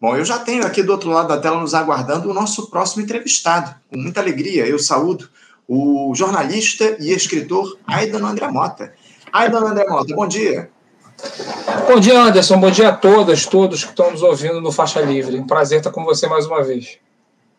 Bom, eu já tenho aqui do outro lado da tela nos aguardando o nosso próximo entrevistado. Com muita alegria, eu saúdo o jornalista e escritor Aidan André Mota. Aidan André Mota, bom dia. Bom dia, Anderson. Bom dia a todas, todos que estão nos ouvindo no Faixa Livre. Um prazer estar com você mais uma vez.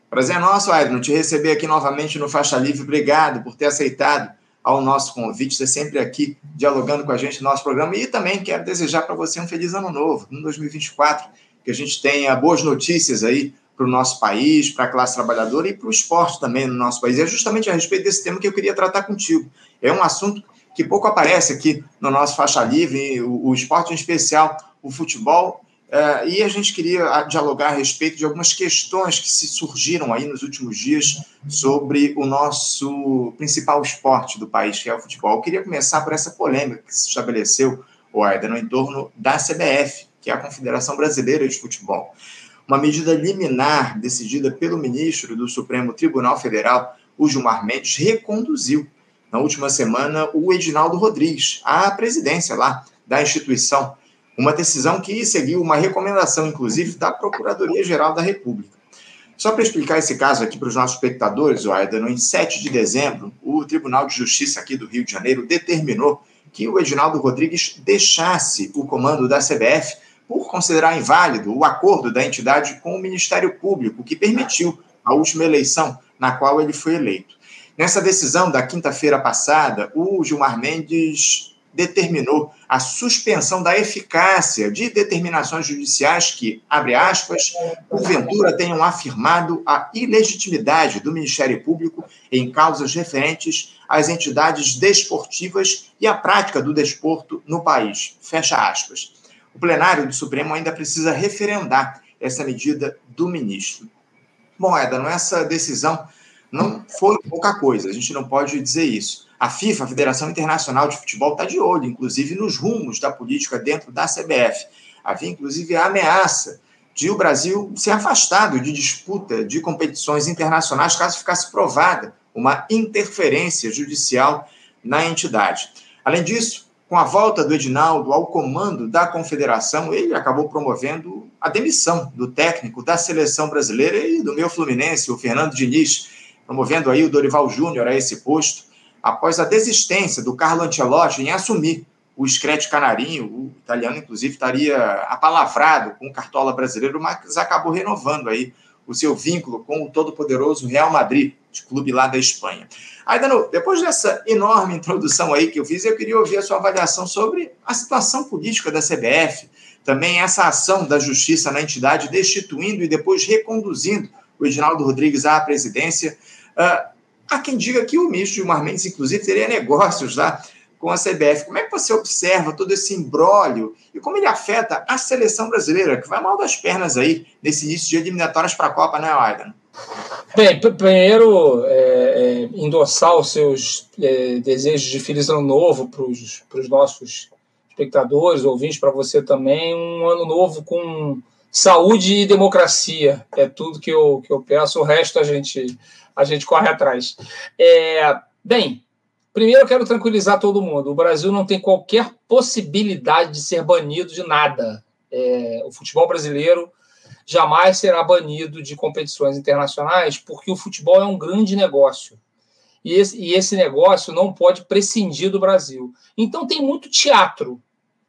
Prazer é nosso, Aidan, te receber aqui novamente no Faixa Livre. Obrigado por ter aceitado ao nosso convite, ser sempre aqui dialogando com a gente no nosso programa. E também quero desejar para você um feliz ano novo, um 2024 que a gente tenha boas notícias aí para o nosso país, para a classe trabalhadora e para o esporte também no nosso país. E é justamente a respeito desse tema que eu queria tratar contigo. É um assunto que pouco aparece aqui no nosso faixa livre, o, o esporte em especial, o futebol. Uh, e a gente queria dialogar a respeito de algumas questões que se surgiram aí nos últimos dias sobre o nosso principal esporte do país, que é o futebol. Eu queria começar por essa polêmica que se estabeleceu, o Aida, no entorno da CBF, que é a Confederação Brasileira de Futebol. Uma medida liminar decidida pelo ministro do Supremo Tribunal Federal, o Gilmar Mendes, reconduziu na última semana o Edinaldo Rodrigues à presidência lá da instituição. Uma decisão que seguiu uma recomendação, inclusive, da Procuradoria-Geral da República. Só para explicar esse caso aqui para os nossos espectadores, Aida, em 7 de dezembro, o Tribunal de Justiça aqui do Rio de Janeiro determinou que o Edinaldo Rodrigues deixasse o comando da CBF por considerar inválido o acordo da entidade com o Ministério Público, que permitiu a última eleição na qual ele foi eleito. Nessa decisão da quinta-feira passada, o Gilmar Mendes determinou a suspensão da eficácia de determinações judiciais que, abre aspas, porventura tenham afirmado a ilegitimidade do Ministério Público em causas referentes às entidades desportivas e à prática do desporto no país. Fecha aspas. O plenário do Supremo ainda precisa referendar essa medida do ministro. Bom, Edano, essa decisão não foi pouca coisa, a gente não pode dizer isso. A FIFA, a Federação Internacional de Futebol, está de olho, inclusive, nos rumos da política dentro da CBF. Havia, inclusive, a ameaça de o Brasil ser afastado de disputa de competições internacionais caso ficasse provada uma interferência judicial na entidade. Além disso, com a volta do Edinaldo ao comando da confederação, ele acabou promovendo a demissão do técnico da seleção brasileira e do meu Fluminense, o Fernando Diniz, promovendo aí o Dorival Júnior a esse posto, após a desistência do Carlo Ancelotti em assumir o Screte Canarinho, o italiano, inclusive, estaria apalavrado com o Cartola brasileiro, mas acabou renovando aí o seu vínculo com o todo-poderoso Real Madrid, de clube lá da Espanha. Aí, Dano, depois dessa enorme introdução aí que eu fiz, eu queria ouvir a sua avaliação sobre a situação política da CBF, também essa ação da justiça na entidade, destituindo e depois reconduzindo o Edinaldo Rodrigues à presidência. Uh, há quem diga que o ministro Gilmar Mendes, inclusive, teria negócios lá com a CBF. Como é que você observa todo esse imbróglio e como ele afeta a seleção brasileira, que vai mal das pernas aí nesse início de eliminatórias para a Copa, né, Aidan? Bem, primeiro, é, é, endossar os seus é, desejos de feliz ano novo para os nossos espectadores, ouvintes, para você também, um ano novo com saúde e democracia. É tudo que eu, que eu peço, o resto a gente, a gente corre atrás. É, bem, primeiro eu quero tranquilizar todo mundo: o Brasil não tem qualquer possibilidade de ser banido de nada. É, o futebol brasileiro jamais será banido de competições internacionais, porque o futebol é um grande negócio. E esse, e esse negócio não pode prescindir do Brasil. Então tem muito teatro.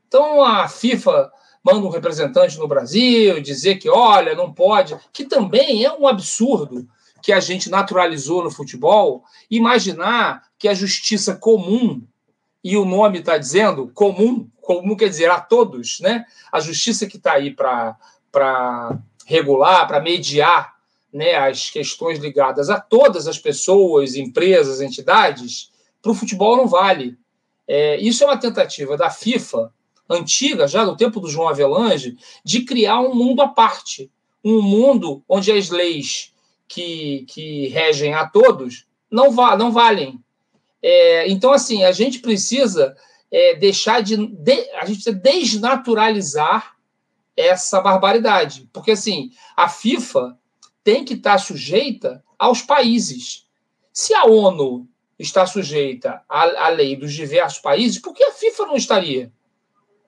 Então a FIFA manda um representante no Brasil dizer que, olha, não pode, que também é um absurdo que a gente naturalizou no futebol, imaginar que a justiça comum, e o nome está dizendo comum, comum quer dizer a todos, né? A justiça que está aí para regular, para mediar né, as questões ligadas a todas as pessoas, empresas, entidades, para o futebol não vale. É, isso é uma tentativa da FIFA, antiga, já do tempo do João Avelange, de criar um mundo à parte. Um mundo onde as leis que, que regem a todos não, va não valem. É, então, assim, a gente precisa é, deixar de, de. A gente precisa desnaturalizar essa barbaridade. Porque, assim, a FIFA tem que estar sujeita aos países. Se a ONU está sujeita à, à lei dos diversos países, por que a FIFA não estaria?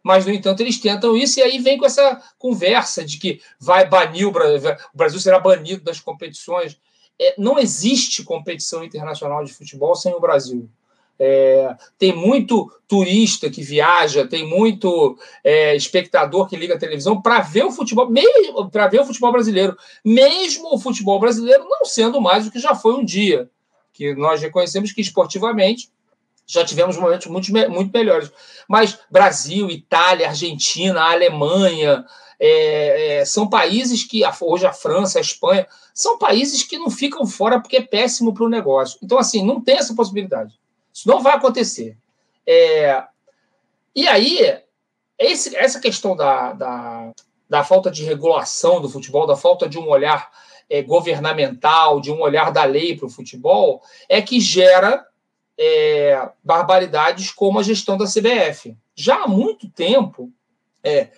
Mas, no entanto, eles tentam isso e aí vem com essa conversa de que vai banir o Brasil, o Brasil será banido das competições. É, não existe competição internacional de futebol sem o Brasil. É, tem muito turista que viaja, tem muito é, espectador que liga a televisão para ver o futebol, para ver o futebol brasileiro, mesmo o futebol brasileiro não sendo mais do que já foi um dia, que nós reconhecemos que esportivamente já tivemos momentos muito, muito melhores. Mas Brasil, Itália, Argentina, Alemanha, é, é, são países que, hoje a França, a Espanha, são países que não ficam fora porque é péssimo para o negócio. Então, assim, não tem essa possibilidade. Isso não vai acontecer. É, e aí, esse, essa questão da, da, da, falta de regulação do futebol, da falta de um olhar é, governamental, de um olhar da lei para o futebol, é que gera é, barbaridades como a gestão da CBF. Já há muito tempo, é,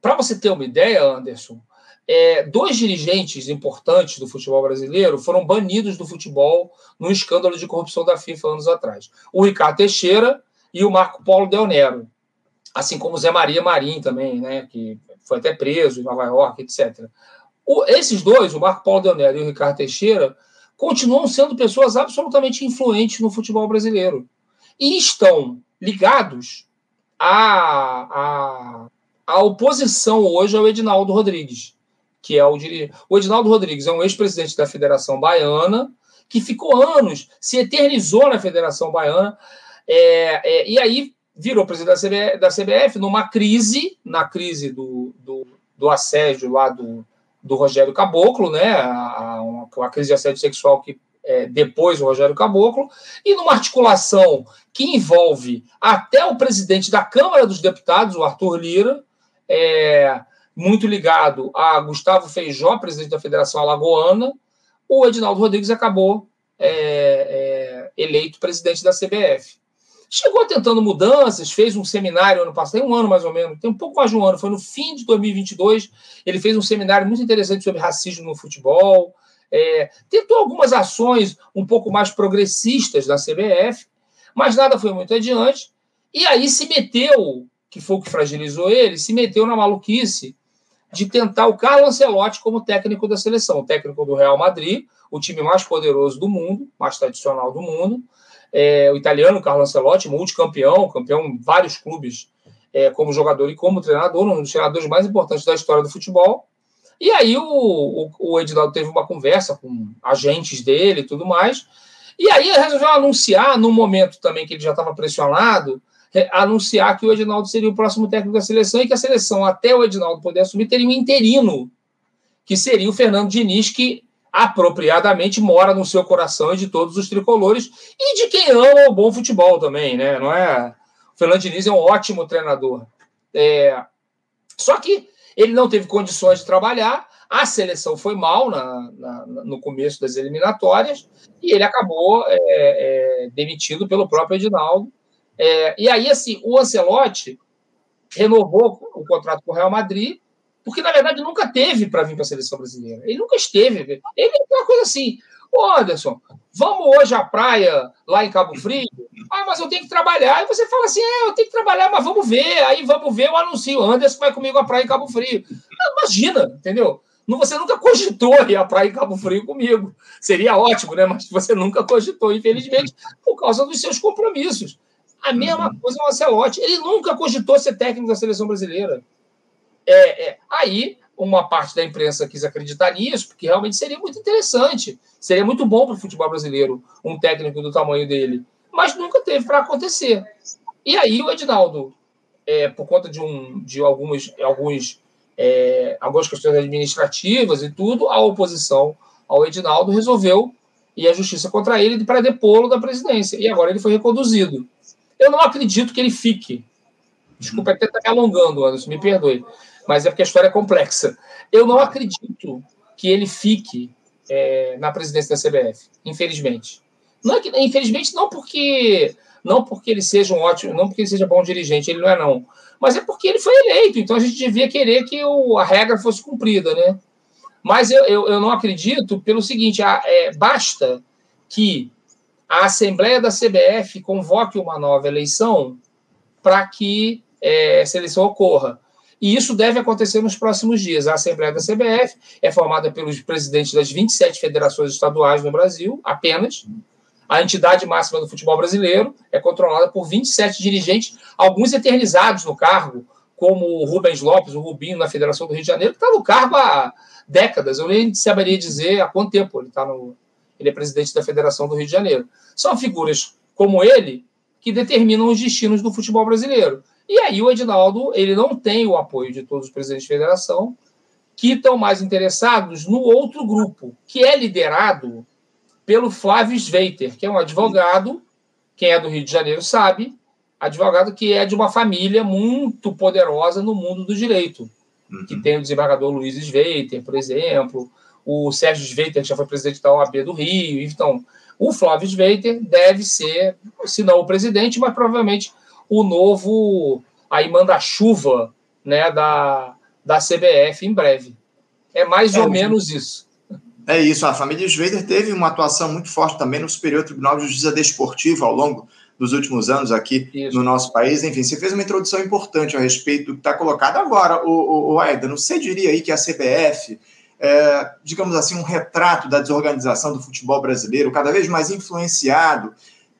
para você ter uma ideia, Anderson, é, dois dirigentes importantes do futebol brasileiro foram banidos do futebol no escândalo de corrupção da FIFA anos atrás. O Ricardo Teixeira e o Marco Paulo Del Nero. Assim como o Zé Maria Marim também, né, que foi até preso em Nova York, etc. O, esses dois, o Marco Paulo Del Nero e o Ricardo Teixeira, continuam sendo pessoas absolutamente influentes no futebol brasileiro. E estão ligados à, à, à oposição hoje ao Edinaldo Rodrigues, que é o O Edinaldo Rodrigues é um ex-presidente da Federação Baiana, que ficou anos, se eternizou na Federação Baiana, é, é, e aí virou presidente da CBF, da CBF, numa crise, na crise do, do, do assédio lá do, do Rogério Caboclo, né? A, a, a crise de assédio sexual que é, depois o Rogério Caboclo, e numa articulação que envolve até o presidente da Câmara dos Deputados, o Arthur Lira, é, muito ligado a Gustavo Feijó, presidente da Federação Alagoana, o Edinaldo Rodrigues acabou é, é eleito presidente da CBF. Chegou tentando mudanças, fez um seminário ano passado, tem um ano mais ou menos, tem um pouco mais de um ano, foi no fim de 2022. Ele fez um seminário muito interessante sobre racismo no futebol. É, tentou algumas ações um pouco mais progressistas da CBF, mas nada foi muito adiante. E aí se meteu, que foi o que fragilizou ele, se meteu na maluquice de tentar o Carlo Ancelotti como técnico da seleção, o técnico do Real Madrid, o time mais poderoso do mundo, mais tradicional do mundo é, o italiano Carlo Ancelotti, multicampeão, campeão em vários clubes é, como jogador e como treinador, um dos treinadores mais importantes da história do futebol. E aí o, o, o Edinaldo teve uma conversa com agentes dele e tudo mais, e aí resolveu anunciar, num momento também que ele já estava pressionado, anunciar que o Edinaldo seria o próximo técnico da seleção e que a seleção, até o Edinaldo poder assumir, teria um interino, que seria o Fernando Diniz, que apropriadamente mora no seu coração e de todos os tricolores e de quem ama o bom futebol também, né? Não é? O Fernando Diniz é um ótimo treinador. É... Só que ele não teve condições de trabalhar, a seleção foi mal na, na, no começo das eliminatórias e ele acabou é, é, demitido pelo próprio Edinaldo. É, e aí, assim, o Ancelotti renovou o contrato com o Real Madrid porque, na verdade, nunca teve para vir para a seleção brasileira. Ele nunca esteve. Ele é uma coisa assim. Ô, Anderson, vamos hoje à praia lá em Cabo Frio? Ah, mas eu tenho que trabalhar. E você fala assim: é, eu tenho que trabalhar, mas vamos ver. Aí vamos ver o anúncio. Anderson vai comigo à praia em Cabo Frio. Imagina, entendeu? Você nunca cogitou ir à praia em Cabo Frio comigo. Seria ótimo, né? Mas você nunca cogitou, infelizmente, por causa dos seus compromissos. A mesma uhum. coisa o Ancelotti. Ele nunca cogitou ser técnico da seleção brasileira. É, é, aí, uma parte da imprensa quis acreditar nisso, porque realmente seria muito interessante, seria muito bom para o futebol brasileiro um técnico do tamanho dele, mas nunca teve para acontecer. E aí o Edinaldo, é, por conta de, um, de algumas, alguns, é, algumas questões administrativas e tudo, a oposição ao Edinaldo resolveu ir à justiça contra ele para depô-lo da presidência. E agora ele foi reconduzido. Eu não acredito que ele fique. Desculpa até estar me alongando, Anderson, me perdoe mas é porque a história é complexa. Eu não acredito que ele fique é, na presidência da CBF, infelizmente. Não é que, infelizmente, não porque não porque ele seja um ótimo, não porque ele seja bom dirigente, ele não é não, mas é porque ele foi eleito, então a gente devia querer que o, a regra fosse cumprida, né? Mas eu, eu, eu não acredito pelo seguinte, a, é, basta que a Assembleia da CBF convoque uma nova eleição para que é, essa eleição ocorra. E isso deve acontecer nos próximos dias. A Assembleia da CBF é formada pelos presidentes das 27 federações estaduais no Brasil, apenas. A entidade máxima do futebol brasileiro é controlada por 27 dirigentes, alguns eternizados no cargo, como o Rubens Lopes, o Rubinho, na Federação do Rio de Janeiro, que está no cargo há décadas. Eu nem saberia dizer há quanto tempo ele está no. Ele é presidente da Federação do Rio de Janeiro. São figuras como ele que determinam os destinos do futebol brasileiro. E aí o Edinaldo ele não tem o apoio de todos os presidentes de federação, que estão mais interessados no outro grupo, que é liderado pelo Flávio Sveiter, que é um advogado, quem é do Rio de Janeiro sabe, advogado que é de uma família muito poderosa no mundo do direito, uhum. que tem o desembargador Luiz Sveiter, por exemplo, o Sérgio Sveiter, que já foi presidente da OAB do Rio, então o Flávio Sveiter deve ser, se não o presidente, mas provavelmente o novo aí manda-chuva né, da, da CBF em breve. É mais é, ou menos isso. É isso. A família Schweder teve uma atuação muito forte também no Superior Tribunal de Justiça Desportiva ao longo dos últimos anos aqui isso. no nosso país. Enfim, você fez uma introdução importante a respeito do que está colocado. Agora, o, o, Aida, você diria aí que a CBF, é, digamos assim, um retrato da desorganização do futebol brasileiro, cada vez mais influenciado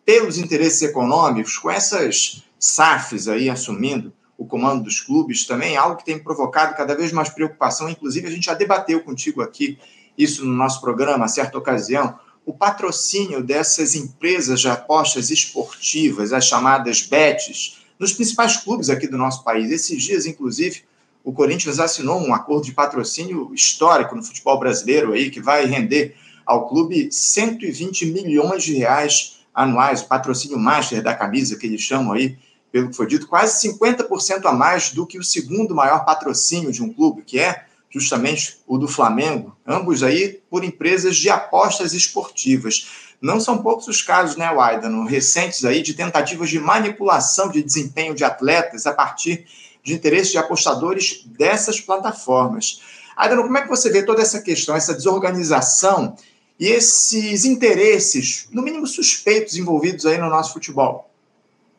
pelos interesses econômicos, com essas SAFs aí assumindo o comando dos clubes também, algo que tem provocado cada vez mais preocupação. Inclusive, a gente já debateu contigo aqui isso no nosso programa, a certa ocasião, o patrocínio dessas empresas de apostas esportivas, as chamadas BETs, nos principais clubes aqui do nosso país. Esses dias, inclusive, o Corinthians assinou um acordo de patrocínio histórico no futebol brasileiro aí, que vai render ao clube 120 milhões de reais anuais, o patrocínio master da camisa que eles chamam aí, pelo que foi dito, quase 50% a mais do que o segundo maior patrocínio de um clube, que é justamente o do Flamengo, ambos aí por empresas de apostas esportivas. Não são poucos os casos, né, Waidano, recentes aí de tentativas de manipulação de desempenho de atletas a partir de interesses de apostadores dessas plataformas. Aidano, como é que você vê toda essa questão, essa desorganização e esses interesses, no mínimo suspeitos, envolvidos aí no nosso futebol?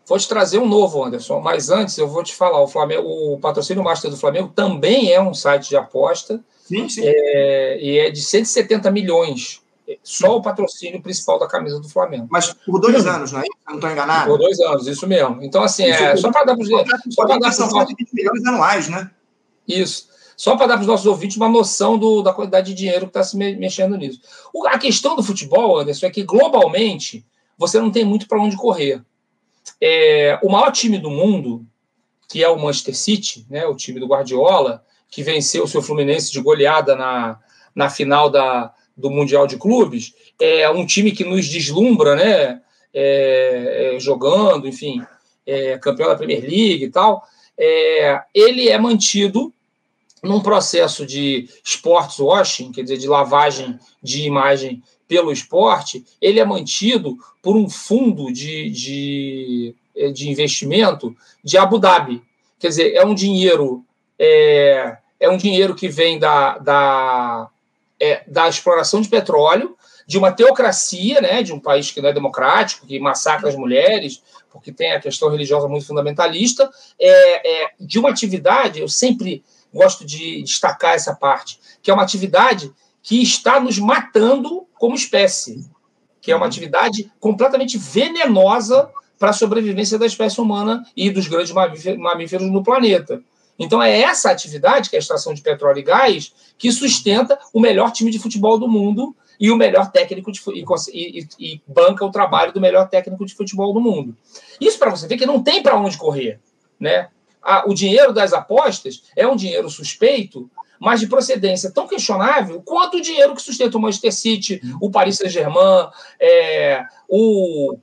Vou te trazer um novo, Anderson, mas antes eu vou te falar: o, Flamengo, o patrocínio Master do Flamengo também é um site de aposta. Sim, sim. É, e é de 170 milhões. Só o patrocínio principal da camisa do Flamengo. Mas por dois anos, não é isso? Não estou enganado? Por dois anos, isso mesmo. Então, assim, isso é, só para dar para os. Só para dar os nossos... milhões anuais, né? Isso. Só para dar para os nossos ouvintes uma noção do, da quantidade de dinheiro que está se mexendo nisso. O, a questão do futebol, Anderson, é que globalmente você não tem muito para onde correr. É, o maior time do mundo, que é o Manchester City, né, o time do Guardiola, que venceu o seu Fluminense de goleada na, na final da, do Mundial de Clubes, é um time que nos deslumbra, né, é, é, jogando, enfim, é, campeão da Premier League e tal. É, ele é mantido num processo de sports washing, quer dizer, de lavagem de imagem pelo esporte, ele é mantido por um fundo de, de, eh, de investimento de Abu Dhabi. Quer dizer, é um dinheiro é, é um dinheiro que vem da, da, é, da exploração de petróleo, de uma teocracia, né, de um país que não é democrático, que massacra as mulheres, porque tem a questão religiosa muito fundamentalista, é, é, de uma atividade, eu sempre gosto de destacar essa parte, que é uma atividade que está nos matando como espécie, que é uma uhum. atividade completamente venenosa para a sobrevivência da espécie humana e dos grandes mamíferos no planeta. Então é essa atividade, que é a extração de petróleo e gás, que sustenta o melhor time de futebol do mundo e o melhor técnico de, e, e, e banca o trabalho do melhor técnico de futebol do mundo. Isso para você ver que não tem para onde correr, né? o dinheiro das apostas é um dinheiro suspeito mas de procedência tão questionável quanto o dinheiro que sustenta o Manchester City, o Paris Saint-Germain, é, o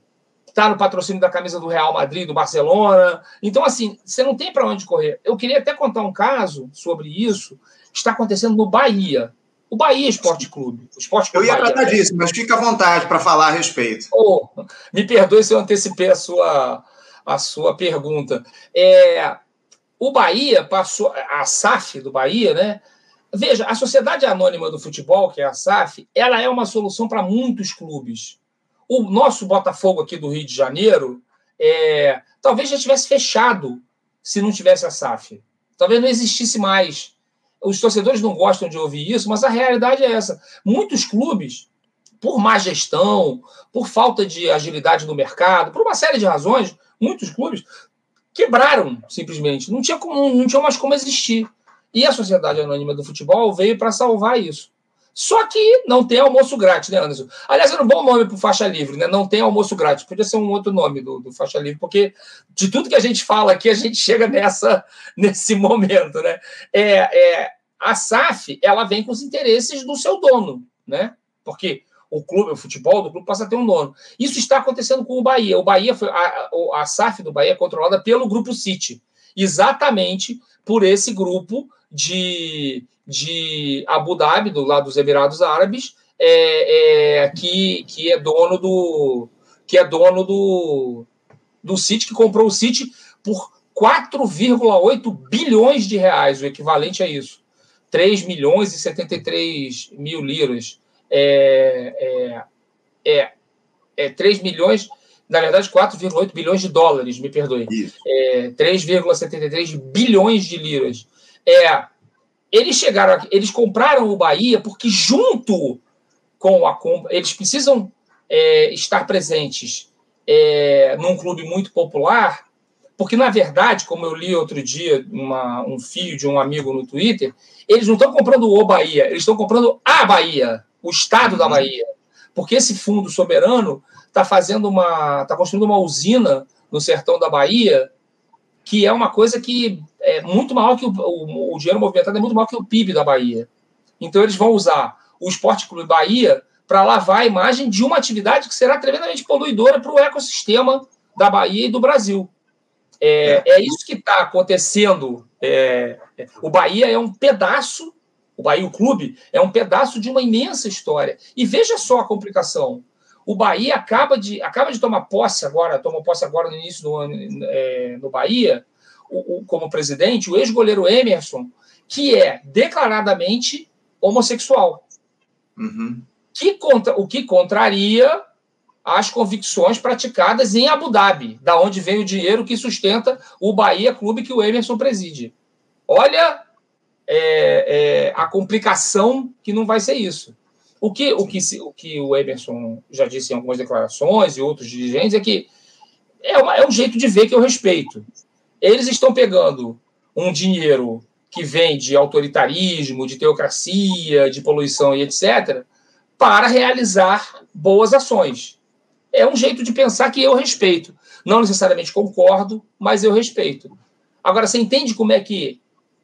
está no patrocínio da camisa do Real Madrid, do Barcelona. Então, assim, você não tem para onde correr. Eu queria até contar um caso sobre isso. Está acontecendo no Bahia. O Bahia Esporte Clube. O Esporte Clube eu ia Bahia, tratar disso, mas fica à vontade para falar a respeito. Oh, me perdoe se eu antecipei a sua, a sua pergunta. É, o Bahia passou, a SAF do Bahia, né? Veja, a Sociedade Anônima do Futebol, que é a SAF, ela é uma solução para muitos clubes. O nosso Botafogo aqui do Rio de Janeiro é, talvez já tivesse fechado se não tivesse a SAF. Talvez não existisse mais. Os torcedores não gostam de ouvir isso, mas a realidade é essa. Muitos clubes, por má gestão, por falta de agilidade no mercado, por uma série de razões, muitos clubes quebraram simplesmente. Não tinha, como, não tinha mais como existir. E a Sociedade Anônima do Futebol veio para salvar isso. Só que não tem almoço grátis, né, Anderson? Aliás, era um bom nome para faixa livre, né? Não tem almoço grátis. Podia ser um outro nome do, do faixa livre, porque de tudo que a gente fala aqui, a gente chega nessa, nesse momento, né? É, é, a SAF, ela vem com os interesses do seu dono, né? Porque o clube, o futebol do clube passa a ter um dono. Isso está acontecendo com o Bahia. O Bahia foi a, a SAF do Bahia é controlada pelo grupo City, exatamente por esse grupo de, de Abu Dhabi, do lado dos Emirados Árabes, é, é, que, que é dono do que é dono do, do City, que comprou o City por 4,8 bilhões de reais, o equivalente a isso. 3 milhões e 73 mil liras. É, é, é, é 3 milhões, na verdade, 4,8 bilhões de dólares, me perdoe. É, 3,73 bilhões de liras. É, eles chegaram aqui, eles compraram o Bahia porque junto com a compra, eles precisam é, estar presentes é, num clube muito popular, porque na verdade, como eu li outro dia uma, um fio de um amigo no Twitter, eles não estão comprando o Bahia, eles estão comprando a Bahia, o estado da uhum. Bahia, porque esse fundo soberano está fazendo uma, está construindo uma usina no sertão da Bahia que é uma coisa que é muito maior que o, o, o, dinheiro movimentado é muito maior que o PIB da Bahia. Então eles vão usar o Esporte Clube Bahia para lavar a imagem de uma atividade que será tremendamente poluidora para o ecossistema da Bahia e do Brasil. É, é. é isso que está acontecendo. É, é, o Bahia é um pedaço, o Bahia o Clube é um pedaço de uma imensa história. E veja só a complicação. O Bahia acaba de, acaba de tomar posse agora, tomou posse agora no início do ano é, no Bahia, o, o, como presidente, o ex-goleiro Emerson, que é declaradamente homossexual. Uhum. Que contra, o que contraria as convicções praticadas em Abu Dhabi, da onde vem o dinheiro que sustenta o Bahia Clube que o Emerson preside. Olha é, é, a complicação que não vai ser isso. O que o, que, o que o Emerson já disse em algumas declarações e outros dirigentes é que é, uma, é um jeito de ver que eu respeito. Eles estão pegando um dinheiro que vem de autoritarismo, de teocracia, de poluição e etc., para realizar boas ações. É um jeito de pensar que eu respeito. Não necessariamente concordo, mas eu respeito. Agora, você entende como é que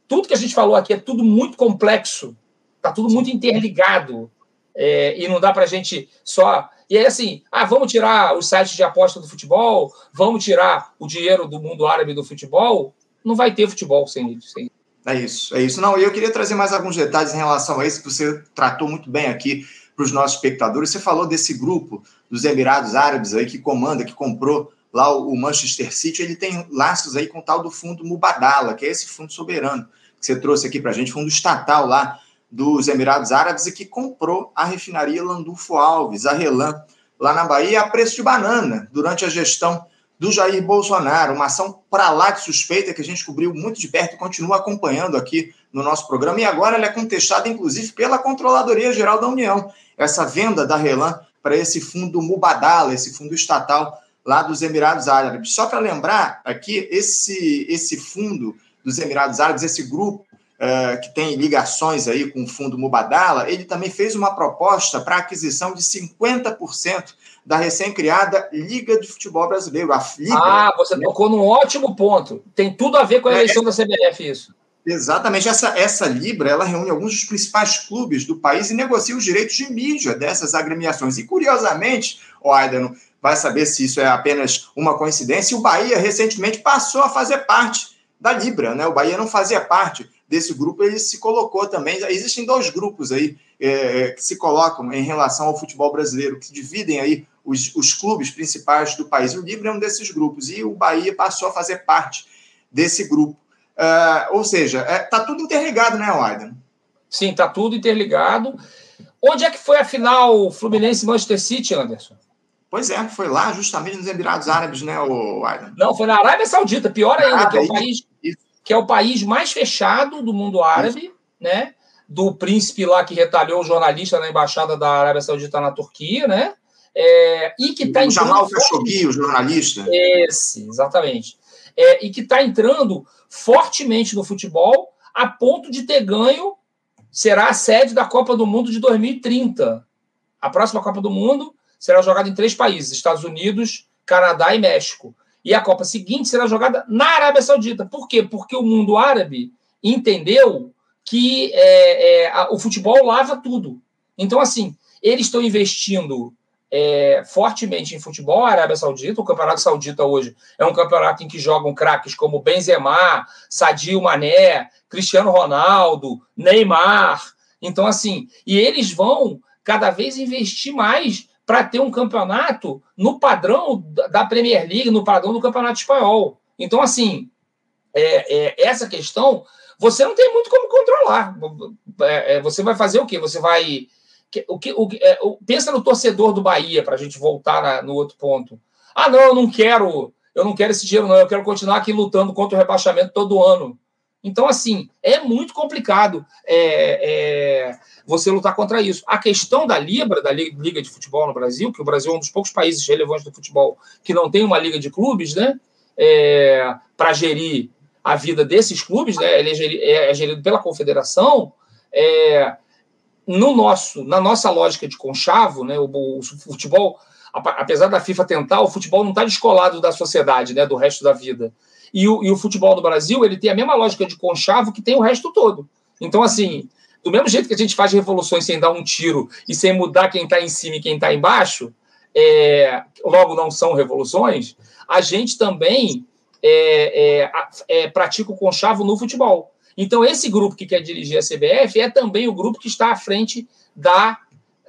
tudo que a gente falou aqui é tudo muito complexo, está tudo muito interligado é, e não dá para a gente só. E aí, assim, ah, vamos tirar os sites de aposta do futebol, vamos tirar o dinheiro do mundo árabe do futebol. Não vai ter futebol sem isso. Sem... É isso, é isso. Não, eu queria trazer mais alguns detalhes em relação a isso que você tratou muito bem aqui para os nossos espectadores. Você falou desse grupo dos Emirados Árabes aí que comanda, que comprou lá o Manchester City. Ele tem laços aí com o tal do fundo Mubadala, que é esse fundo soberano que você trouxe aqui para a gente, fundo estatal lá dos Emirados Árabes e que comprou a refinaria Landulfo Alves, a Relan, lá na Bahia, a preço de banana, durante a gestão do Jair Bolsonaro. Uma ação para lá de suspeita que a gente cobriu muito de perto e continua acompanhando aqui no nosso programa. E agora ela é contestada, inclusive, pela Controladoria Geral da União. Essa venda da Relan para esse fundo Mubadala, esse fundo estatal lá dos Emirados Árabes. Só para lembrar aqui, esse, esse fundo dos Emirados Árabes, esse grupo, uh, que tem ligações aí com o fundo Mubadala, ele também fez uma proposta para aquisição de 50% da recém-criada Liga de Futebol Brasileiro, a FLIBRA. Ah, você tocou num ótimo ponto. Tem tudo a ver com a é, eleição é, da CBF, isso. Exatamente. Essa, essa Libra ela reúne alguns dos principais clubes do país e negocia os direitos de mídia dessas agremiações. E, curiosamente, o Aidano vai saber se isso é apenas uma coincidência, o Bahia recentemente passou a fazer parte da Libra. Né? O Bahia não fazia parte desse grupo, ele se colocou também. Existem dois grupos aí é, que se colocam em relação ao futebol brasileiro, que dividem aí os, os clubes principais do país. O Libra é um desses grupos, e o Bahia passou a fazer parte desse grupo. Uh, ou seja, está é, tá tudo interligado, né, Wyden? Sim, está tudo interligado. Onde é que foi a final Fluminense Manchester City, Anderson? Pois é, foi lá justamente nos Emirados Árabes, né, o Aidan? Não, foi na Arábia Saudita, pior ainda, ah, que, é o país, que é o país mais fechado do mundo árabe, isso. né? Do príncipe lá que retalhou o jornalista na embaixada da Arábia Saudita na Turquia, né? É, e que está entrando. Jamal Khashoggi, o jornalista. Esse, exatamente. É, e que está entrando fortemente no futebol a ponto de ter ganho, será a sede da Copa do Mundo de 2030. A próxima Copa do Mundo será jogada em três países: Estados Unidos, Canadá e México. E a Copa seguinte será jogada na Arábia Saudita. Por quê? Porque o mundo árabe entendeu que é, é, a, o futebol lava tudo. Então, assim, eles estão investindo é, fortemente em futebol, a Arábia Saudita. O Campeonato Saudita hoje é um campeonato em que jogam craques como Benzema, Sadio Mané, Cristiano Ronaldo, Neymar. Então, assim, e eles vão cada vez investir mais para ter um campeonato no padrão da Premier League, no padrão do Campeonato Espanhol. Então, assim, é, é, essa questão você não tem muito como controlar. É, é você vai fazer o quê? Você vai. O que, o, é, o, pensa no torcedor do Bahia, para a gente voltar na, no outro ponto. Ah, não, eu não quero, eu não quero esse dinheiro, não, eu quero continuar aqui lutando contra o rebaixamento todo ano. Então, assim, é muito complicado é, é, você lutar contra isso. A questão da Libra, da Liga de Futebol no Brasil, que o Brasil é um dos poucos países relevantes do futebol que não tem uma liga de clubes, né? É, para gerir a vida desses clubes, né? Ele é gerido, é, é gerido pela confederação. É, no nosso, na nossa lógica de conchavo, né? O, o futebol, apesar da FIFA tentar, o futebol não está descolado da sociedade, né? Do resto da vida. E o, e o futebol no Brasil, ele tem a mesma lógica de conchavo que tem o resto todo. Então, assim, do mesmo jeito que a gente faz revoluções sem dar um tiro e sem mudar quem está em cima e quem está embaixo, é, logo não são revoluções, a gente também é, é, é, pratica o conchavo no futebol. Então, esse grupo que quer dirigir a CBF é também o grupo que está à frente da,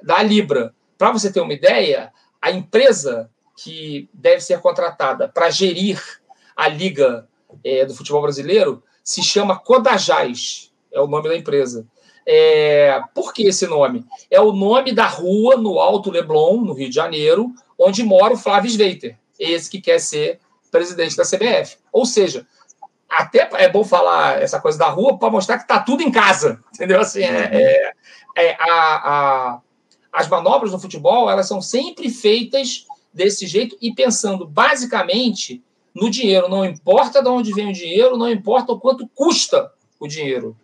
da Libra. Para você ter uma ideia, a empresa que deve ser contratada para gerir a Liga é, do Futebol Brasileiro se chama Codajás, é o nome da empresa. É, por que esse nome? É o nome da rua no Alto Leblon, no Rio de Janeiro, onde mora o Flávio Sveiter, esse que quer ser presidente da CBF. Ou seja, até é bom falar essa coisa da rua para mostrar que está tudo em casa, entendeu? Assim, é, é, é a, a, as manobras no futebol elas são sempre feitas desse jeito e pensando basicamente no dinheiro. Não importa de onde vem o dinheiro, não importa o quanto custa o dinheiro.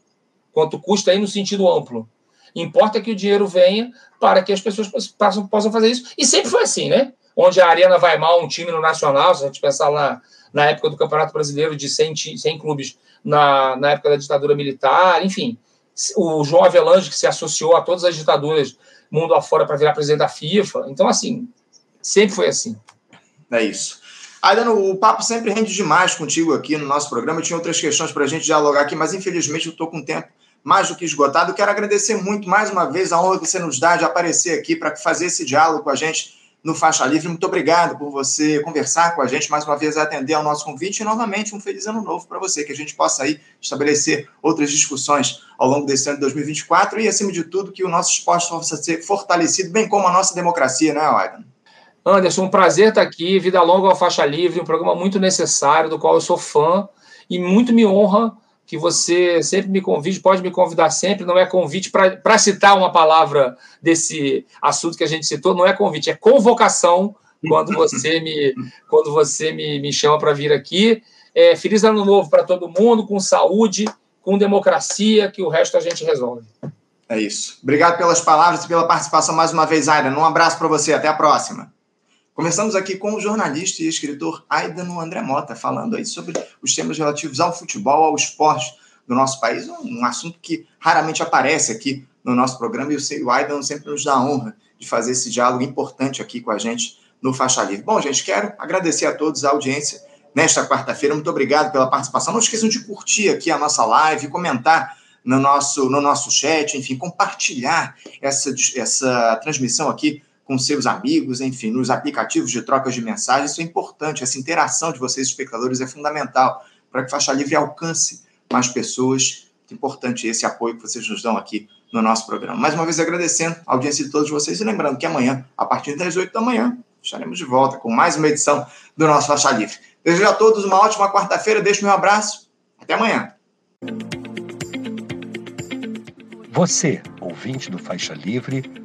Quanto custa aí no sentido amplo. Importa que o dinheiro venha para que as pessoas possam, possam fazer isso. E sempre foi assim, né? Onde a Arena vai mal, um time no Nacional, se a gente pensar lá na época do Campeonato Brasileiro de 100, 100 clubes, na, na época da ditadura militar, enfim. O João Avelange, que se associou a todas as ditaduras mundo afora para virar presidente da FIFA. Então, assim, sempre foi assim. É isso. Aidano, o papo sempre rende demais contigo aqui no nosso programa. Eu tinha outras questões para a gente dialogar aqui, mas infelizmente eu estou com tempo mais do que esgotado. Quero agradecer muito mais uma vez a honra que você nos dá de aparecer aqui para fazer esse diálogo com a gente no Faixa Livre. Muito obrigado por você conversar com a gente, mais uma vez atender ao nosso convite e novamente um feliz ano novo para você, que a gente possa aí estabelecer outras discussões ao longo desse ano de 2024 e, acima de tudo, que o nosso esporte possa ser fortalecido, bem como a nossa democracia, né, Aydano? Anderson, um prazer estar aqui. Vida longa ao Faixa Livre, um programa muito necessário, do qual eu sou fã e muito me honra que você sempre me convide, pode me convidar sempre, não é convite para citar uma palavra desse assunto que a gente citou, não é convite, é convocação quando você me, quando você me, me chama para vir aqui. É, feliz ano novo para todo mundo, com saúde, com democracia, que o resto a gente resolve. É isso. Obrigado pelas palavras e pela participação mais uma vez, Aira. Um abraço para você, até a próxima. Começamos aqui com o jornalista e escritor Aidano André Mota, falando aí sobre os temas relativos ao futebol, ao esporte do nosso país, um assunto que raramente aparece aqui no nosso programa e o Aidan sempre nos dá a honra de fazer esse diálogo importante aqui com a gente no Faixa Livre. Bom, gente, quero agradecer a todos a audiência nesta quarta-feira. Muito obrigado pela participação. Não esqueçam de curtir aqui a nossa live, comentar no nosso, no nosso chat, enfim, compartilhar essa, essa transmissão aqui com seus amigos, enfim, nos aplicativos de trocas de mensagens. Isso é importante, essa interação de vocês, espectadores, é fundamental para que Faixa Livre alcance mais pessoas. É importante esse apoio que vocês nos dão aqui no nosso programa. Mais uma vez agradecendo a audiência de todos vocês e lembrando que amanhã, a partir das 8 da manhã, estaremos de volta com mais uma edição do nosso Faixa Livre. Desejo a todos uma ótima quarta-feira, deixo meu abraço, até amanhã. Você, ouvinte do Faixa Livre,